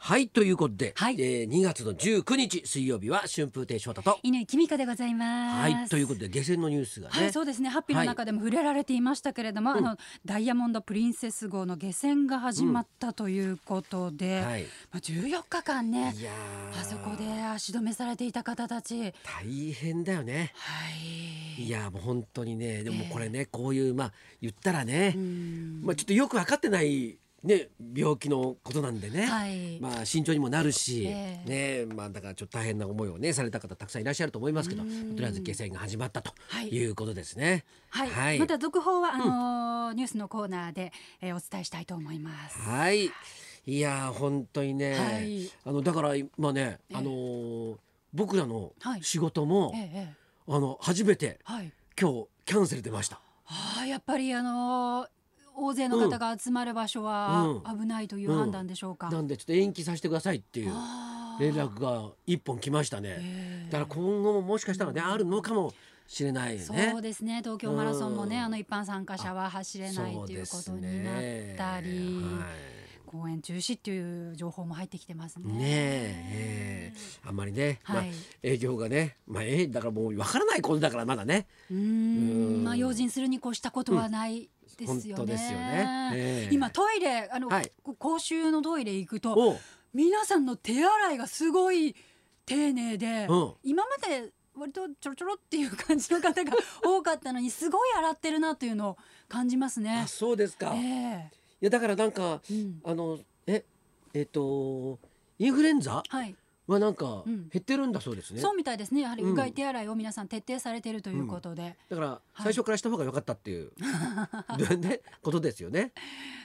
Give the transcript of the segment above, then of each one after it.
はいということで、はいえー2月の19日水曜日は春風亭昇太と。犬井君香でございます。はいということで下船のニュースがね、はい、そうですね。ハッピーの中でも触れられていましたけれども、あのダイヤモンドプリンセス号の下船が始まったということで、はいまあ14日間ねい、やーあそこで足止めされていた方たち、はい。大変だよね。いやーもう本当にねでもこれね、こういうまあ言ったらね、うんまあちょっとよく分かってないね病気のことなんでね、はい。まあ慎重にもなるし、えねまあだからちょっと大変な思いをねされた方たくさんいらっしゃると思いますけど、とりあえず下船が始まったとはい。いうことですね。はい、また続報はあのーニュースのコーナーで、えーお伝えしたいと思います。はい。いやー本当にね、はい。あのだから今ね、ええ。あのー僕らのはい。仕事も、ええええ。あの初めてはい。今日キャンセル出ました。ああやっぱりあのー大勢の方が集まる場所はう危ないという判断でしょうか？なんでちょっと延期させてくださいっていう連絡が一本来ましたね。ええだから今後ももしかしたらね、あるのかもしれないよね。そうですね。東京マラソンもね、うん。あの一般参加者は走れないということになったり、公演中止っていう情報も入ってきてますね。はい、ねえええあんまりね、まあはい営業がね、まあええだからもうわからないことだからまだね。うーうんんまあ用心するに越したことはないですよね。よねええ今トイレあの、はいこ公衆のトイレ行くと皆さんの手洗いがすごい丁寧で、うん今まで割とちょろちょろっていう感じの方が多かったのにすごい洗ってるなというのを感じますねあ。そうですか。えいえやだからなんかうん。あのええっとインフルエンザ？はい、はなんかうん。減ってるんだそうですね。そうみたいですね。やはりうん。うがい手洗いを皆さん徹底されているということで、だから最初からした方が良かったっていう、ねことですよね。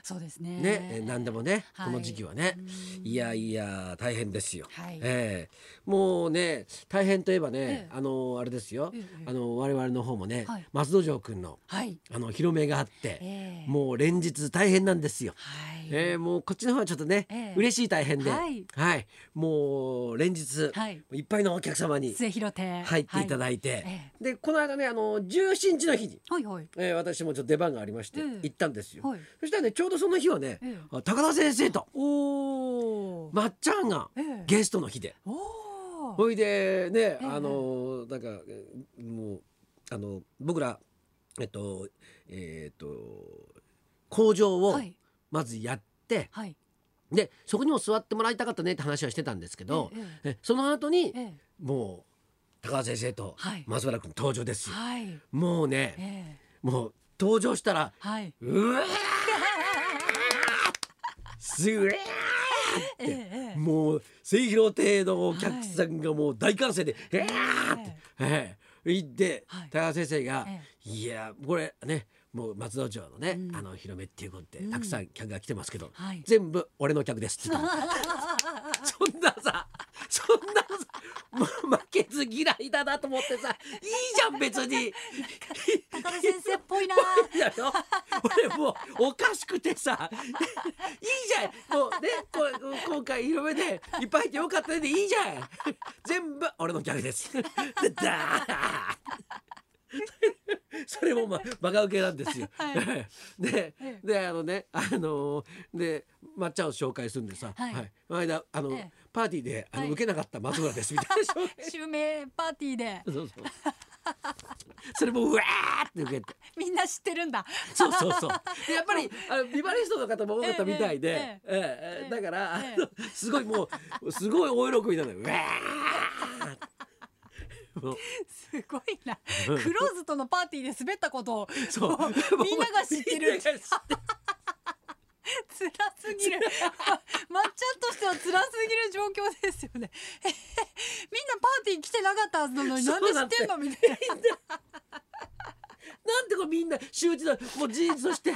そうですね。ね、え何でもね、はい。この時期はね。うん。いやいや大変ですよ。はい。ええ。もうね大変といえばね、ええ。あのあれですよ、ええあの我々の方もね、はい。松戸城くんのはい、あの広めがあって、ええ。もう連日大変なんですよ。はい、えー、もうこっちの方はちょっとね、ええ。嬉しい大変で、ははい。い、もう連日、はい。い、っぱいのお客様に入っていただいて、はい。えでこの間ねあの17日の日に、はいはい。えー、私もちょっと出番がありまして、ええ行ったんですよ。はい。そしたらねちょうどその日はね、ええ。あ高田先生とおお、まっちゃんがええ。ゲストの日で、おおほいでね、ええ。あのなんかえーもうあの僕らえっとえっと工場をはいまずやって、はい。でそこにも座ってもらいたかったねって話はしてたんですけど、えええその後にええ。もう高田先生とはい。松原君登場です。よ。はい。もうね、ええ。もう登場したらはい。うわーすうわーもう末広亭のお客さんがもう大歓声で「えー!」って、ええ言って、はい。高田先生がえ「いやこれねもう松戸城のね、うん。あの広めっていうことで、うんたくさん客が来てますけど、はい。全部俺の客です」って言った。の そんなさそんなさ負けず嫌いだなと思ってさいいじゃん別に。高田先生っぽいな。俺もうおかしくてさいいじゃん。もうねこう今回広めでいっぱいいてよかったねでいいじゃん。全部俺のギャグです。でダー それもまあバカ受けなんですよ。はい。でえであのねあのーで抹茶を紹介するんでさ、はい。この間あの、ええ。パーティーであの、はい。受けなかった松村ですみたいな。襲名パーティーで。そうそうそれもうわーって受けて。みんな知ってるんだ。そうそうそう。でやっぱりあのビバリストの方も多かったみたいで、ええ。ええええ。だから、すごいもうすごい大喜びなのよ。うわーもうすごいな。うん。クローズとのパーティーで滑ったことをそう。みんなが知ってる。辛すぎる。まっちゃんとしては辛すぎる状況ですよね。みんなパーティー来てなかったはずなのになんで知ってんの？みたいな。なんでこうみんな周知のもう事実として。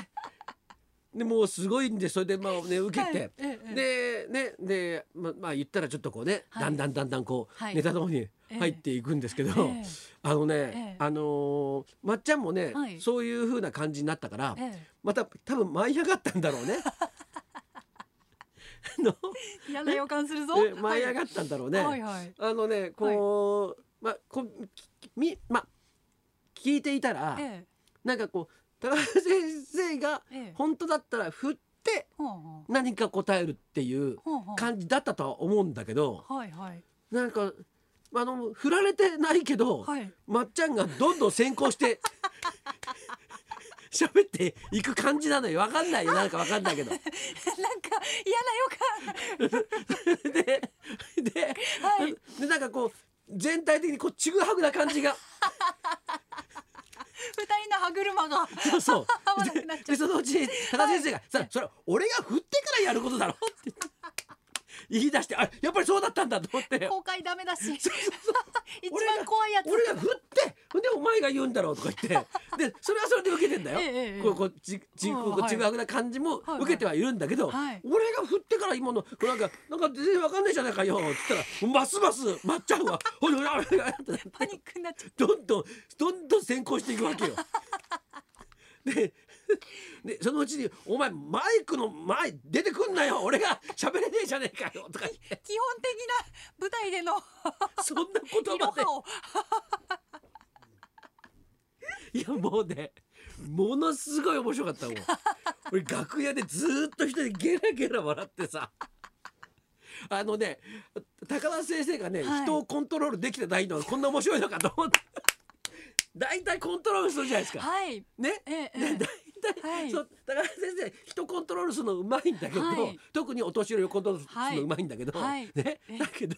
でもうすごいんでそれでまあね受けて、でねでままあ言ったらちょっとこうね、はい。だんだんだんだんこう、はい。ネタの方に入っていくんですけど、ええ。あのね、ええ。あのーまっちゃんもね、はい。そういう風な感じになったから、ええ。また多分舞い上がったんだろうね。あの嫌な予感するぞ。え舞い上がったんだろうね。はいはい。あのねこう、まあこきみま聞いていたら、え。なんかこう高橋先生が本当だったら振って何か答えるっていう感じだったとは思うんだけどはいはい。なんかあの振られてないけど、はい。まっちゃんがどんどん先行して 喋っていく感じなのよ。わかんないよ。なんかわかんないけど。なんか嫌な予感。で で,、はい。でなんかこう全体的にこうちぐはぐな感じが歯車が。そうそう。そのうち高先生が「さそれ俺が振ってからやることだろ」っ て言い出してあやっぱりそうだったんだと思って公開ダメだし。一番怖いやつ俺が振ってほんでお前が言うんだろうとか言ってでそれはそれで受けてんだよ。こうこうちちうんこうはい。ちぐはぐな感じも受けてはいるんだけど、はい。俺が振ってから今のなんかなんか全然わかんないじゃないかよ。って言ったらますますまっちゃんは「ほいほいあれが」ってなってパニックになっちゃうどんどんどんどん先行していくわけよ。ででそのうちに「お前マイクの前出てくんなよ俺が喋れねえじゃねえかよ」とか基本的な舞台でのそんな言葉でいやもうねものすごい面白かったもん。俺楽屋でずーっと一人でゲラゲラ笑ってさ。あのね高田先生がね、はい。人をコントロールできてないのはこんな面白いのかと思って大体コントロールするじゃないですか。はい。ね？えええでえ大体、はい。そう高田先生人コントロールするのうまいんだけど、はい。特にお年寄りをコントロールするのうまいんだけど、はい。ねえ。えだけど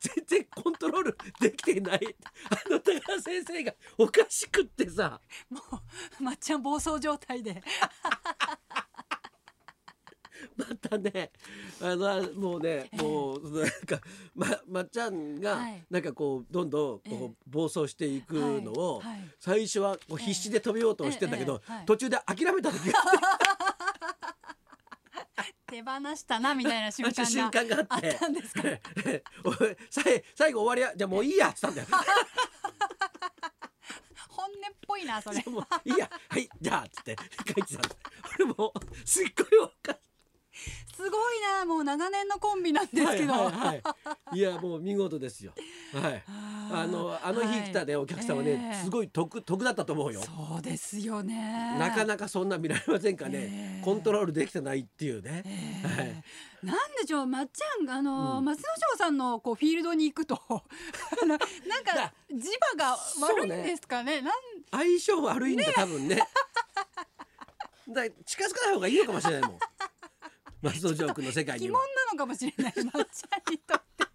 全然コントロールできてない あの高田先生がおかしくってさ。もうまっちゃん暴走状態でまたね。あのもうねもうなんかままっちゃんがはい。なんかこうどんどんこええ。う暴走していくのを最初はこう必死で止めようとしてんだけど途中で諦めた時が手放したなみたいな瞬間が あったんですか最最後終わりやじゃあもういいやっつったんだよ。本音っぽいなそれ。いいやはいじゃあっつって帰ってた俺もうすっごいおかしいすごいなもう長年のコンビなんですけど、はいはいはい、いやもう見事ですよ。はい。あのあの日来たね、お客様ね、ええ。すごい得得だったと思うよ。そうですよね。なかなかそんな見られませんかね、ええ。コントロールできてないっていうね。えはい。えなんでしょうまっちゃんあの、うん松之丞さんのこうフィールドに行くとなんかだ磁場が悪いんですかね。なん相性悪いんだ、多分ね。だ近づかない方がいいのかもしれないもん。松戸ジョークの世界疑問。なのかもしれないまっちゃんにとって。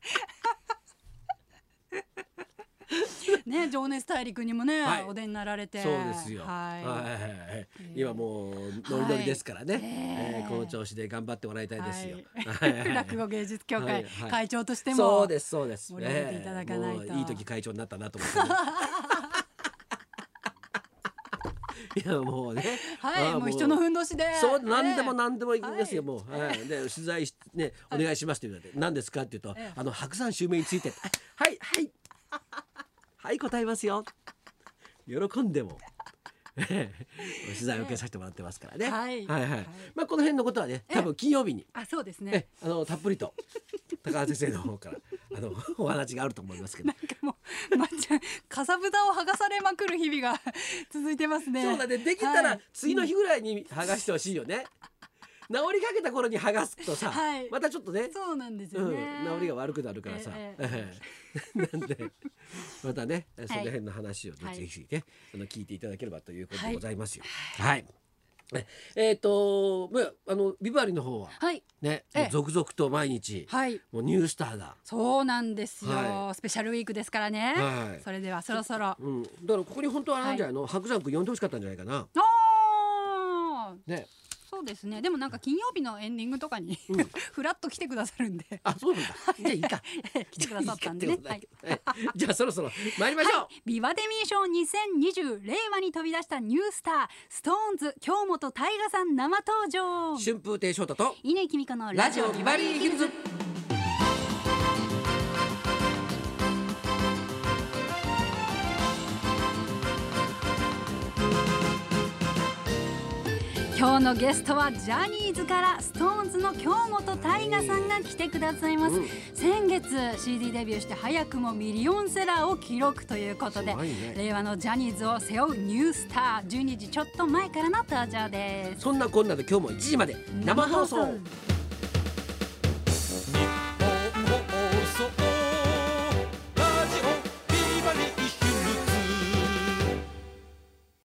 ね情熱大陸にもね、はいお出になられてそうですよ。はい、はいはいはい今もうノリノリですからね、はいえええーこの調子で頑張ってもらいたいですよ。はい落語芸術協会、はいはい会長としてもそうですそうです。盛り上げていただかないとええもういい時会長になったなと思ってね。いやもうね。はいもう人のふんどしで。そう何でもね何でもいいんですよ、はい。もう、はい、で取材しねお願いしますって言われて何ですかって言うと、ええ。あの白山襲名について。はいはい。はい答えますよ。喜んでも。え え取材を受けさせてもらってますからね。はい。はい。はいはい。まあこの辺のことはね、多分金曜日に。あそうですね。えあのたっぷりと高田先生の方からあの お話があると思いますけど。なん。かもうまっちゃんかさぶたを剥がされまくる日々が 続いてますね。そうだね。できたらはい。次の日ぐらいに剥がしてほしいよね。治りかけた頃に剥がすとさ、はい。またちょっとね、そうなんですうん、よね、治りが悪くなるからさ、えええ なんでまたねその辺の話をね、はい。ぜひねあの聞いていただければということでございますよ。はい。ええーとまああのビバリーの方ははい。ね、続々と毎日、はい。もうニュースターが、そうなんですよ、はスペシャルウィークですからね、はい。それではそろそろ。うん、だからここに本当はなんじゃないの、白山君呼んでほしかったんじゃないかな。あー。ね、そうですね。でもなんか金曜日のエンディングとかに、うん。フラッと来てくださるんで。あそうなんだ。じゃあいいか。来てくださったんでね。はい。じゃあそろそろ参りましょう。ビバデミー賞2020令和に飛び出したニュースターストーンズ京本大我さん生登場。春風亭昇太と乾貴美子のラジオビバリー昼ズ。今日のゲストはジャニーズから SixTONES の京本大我さんが来てくださいます、うん。先月 CD デビューして早くもミリオンセラーを記録ということでね。令和のジャニーズを背負うニュースター12時ちょっと前からの登場です。そんなこんなで今日も1時まで生放送